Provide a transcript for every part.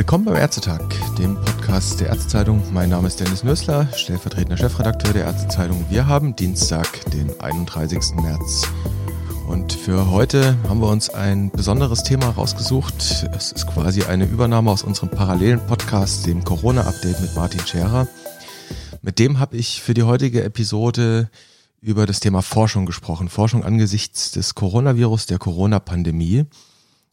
Willkommen beim Ärztetag, dem Podcast der Ärztezeitung. Mein Name ist Dennis Nössler, stellvertretender Chefredakteur der Ärztezeitung. Wir haben Dienstag, den 31. März. Und für heute haben wir uns ein besonderes Thema rausgesucht. Es ist quasi eine Übernahme aus unserem parallelen Podcast, dem Corona-Update mit Martin Scherer. Mit dem habe ich für die heutige Episode über das Thema Forschung gesprochen. Forschung angesichts des Coronavirus, der Corona-Pandemie.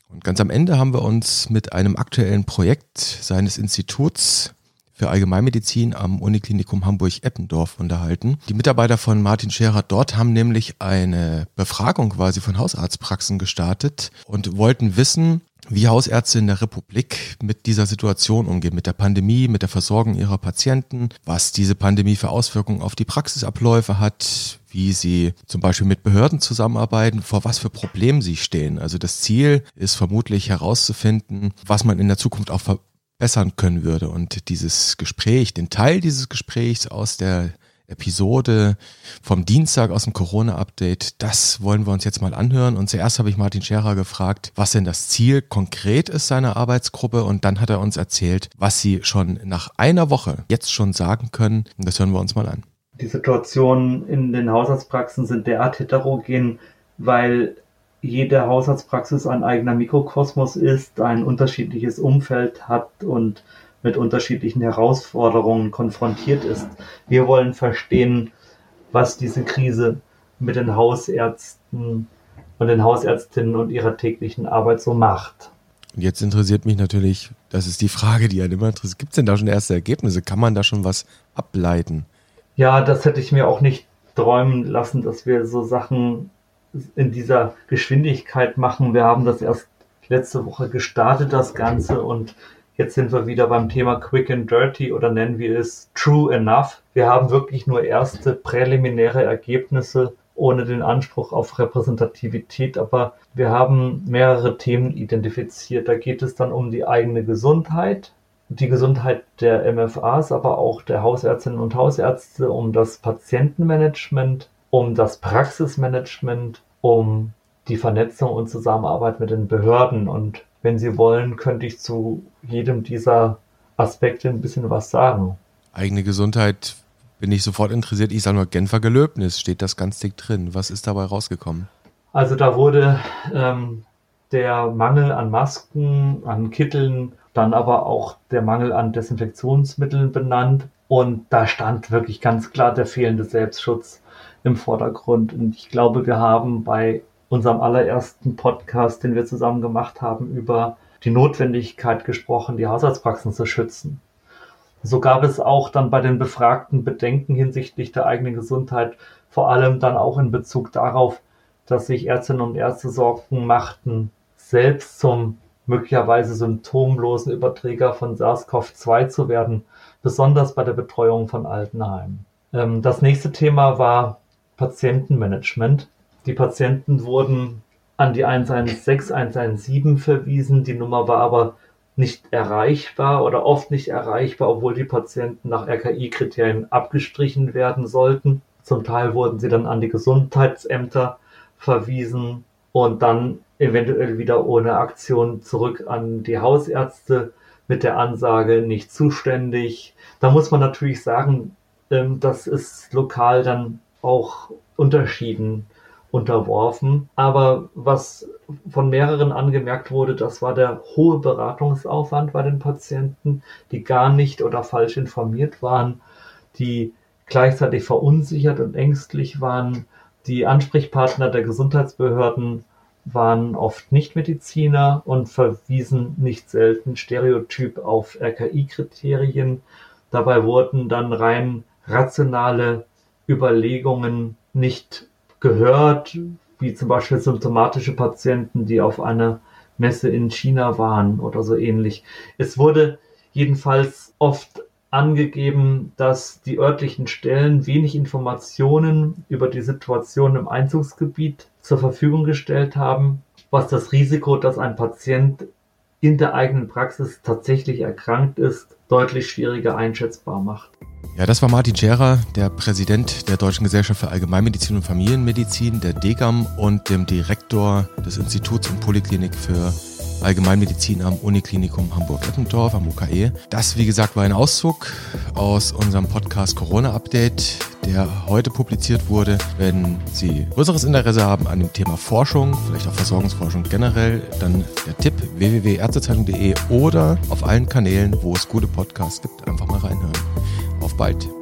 Und ganz am Ende haben wir uns mit einem aktuellen Projekt seines Instituts für Allgemeinmedizin am Uniklinikum Hamburg-Eppendorf unterhalten. Die Mitarbeiter von Martin Scherer dort haben nämlich eine Befragung quasi von Hausarztpraxen gestartet und wollten wissen, wie Hausärzte in der Republik mit dieser Situation umgehen, mit der Pandemie, mit der Versorgung ihrer Patienten, was diese Pandemie für Auswirkungen auf die Praxisabläufe hat, wie sie zum Beispiel mit Behörden zusammenarbeiten, vor was für Problemen sie stehen. Also das Ziel ist vermutlich herauszufinden, was man in der Zukunft auch verbessern können würde. Und dieses Gespräch, den Teil dieses Gesprächs aus der Episode vom Dienstag aus dem Corona-Update. Das wollen wir uns jetzt mal anhören. Und zuerst habe ich Martin Scherer gefragt, was denn das Ziel konkret ist seiner Arbeitsgruppe. Und dann hat er uns erzählt, was sie schon nach einer Woche jetzt schon sagen können. Und das hören wir uns mal an. Die Situationen in den Hausarztpraxen sind derart heterogen, weil jede Hausarztpraxis ein eigener Mikrokosmos ist, ein unterschiedliches Umfeld hat und mit unterschiedlichen Herausforderungen konfrontiert ist. Wir wollen verstehen, was diese Krise mit den Hausärzten und den Hausärztinnen und ihrer täglichen Arbeit so macht. Jetzt interessiert mich natürlich, das ist die Frage, die einen immer interessiert. Gibt es denn da schon erste Ergebnisse? Kann man da schon was ableiten? Ja, das hätte ich mir auch nicht träumen lassen, dass wir so Sachen in dieser Geschwindigkeit machen. Wir haben das erst letzte Woche gestartet, das Ganze, und Jetzt sind wir wieder beim Thema Quick and Dirty oder nennen wir es True Enough. Wir haben wirklich nur erste präliminäre Ergebnisse ohne den Anspruch auf Repräsentativität, aber wir haben mehrere Themen identifiziert. Da geht es dann um die eigene Gesundheit, die Gesundheit der MFAs, aber auch der Hausärztinnen und Hausärzte, um das Patientenmanagement, um das Praxismanagement, um die Vernetzung und Zusammenarbeit mit den Behörden. Und wenn Sie wollen, könnte ich zu jedem dieser Aspekte ein bisschen was sagen. Eigene Gesundheit bin ich sofort interessiert. Ich sage nur Genfer Gelöbnis, steht das ganz dick drin. Was ist dabei rausgekommen? Also da wurde ähm, der Mangel an Masken, an Kitteln, dann aber auch der Mangel an Desinfektionsmitteln benannt. Und da stand wirklich ganz klar der fehlende Selbstschutz im Vordergrund. Und ich glaube, wir haben bei unserem allerersten Podcast, den wir zusammen gemacht haben, über die Notwendigkeit gesprochen, die Haushaltspraxen zu schützen. So gab es auch dann bei den Befragten Bedenken hinsichtlich der eigenen Gesundheit, vor allem dann auch in Bezug darauf, dass sich Ärztinnen und Ärzte Sorgen machten, selbst zum möglicherweise symptomlosen Überträger von SARS-CoV-2 zu werden, besonders bei der Betreuung von Altenheimen. Ähm, das nächste Thema war Patientenmanagement. Die Patienten wurden an die 116, 117 verwiesen. Die Nummer war aber nicht erreichbar oder oft nicht erreichbar, obwohl die Patienten nach RKI-Kriterien abgestrichen werden sollten. Zum Teil wurden sie dann an die Gesundheitsämter verwiesen und dann eventuell wieder ohne Aktion zurück an die Hausärzte mit der Ansage nicht zuständig. Da muss man natürlich sagen, ähm, das ist lokal dann auch Unterschieden unterworfen. Aber was von mehreren angemerkt wurde, das war der hohe Beratungsaufwand bei den Patienten, die gar nicht oder falsch informiert waren, die gleichzeitig verunsichert und ängstlich waren. Die Ansprechpartner der Gesundheitsbehörden waren oft Nichtmediziner und verwiesen nicht selten stereotyp auf RKI-Kriterien. Dabei wurden dann rein rationale Überlegungen nicht gehört, wie zum Beispiel symptomatische Patienten, die auf einer Messe in China waren oder so ähnlich. Es wurde jedenfalls oft angegeben, dass die örtlichen Stellen wenig Informationen über die Situation im Einzugsgebiet zur Verfügung gestellt haben, was das Risiko, dass ein Patient in der eigenen Praxis tatsächlich erkrankt ist, deutlich schwieriger einschätzbar macht. Ja, das war Martin Scherer, der Präsident der Deutschen Gesellschaft für Allgemeinmedizin und Familienmedizin, der DGAM und dem Direktor des Instituts und Poliklinik für Allgemeinmedizin am Uniklinikum Hamburg-Eppendorf am UKE. Das, wie gesagt, war ein Auszug aus unserem Podcast Corona Update, der heute publiziert wurde. Wenn Sie größeres Interesse haben an dem Thema Forschung, vielleicht auch Versorgungsforschung generell, dann der Tipp www.ärztezeitung.de oder auf allen Kanälen, wo es gute Podcasts gibt, einfach mal reinhören. Auf bald!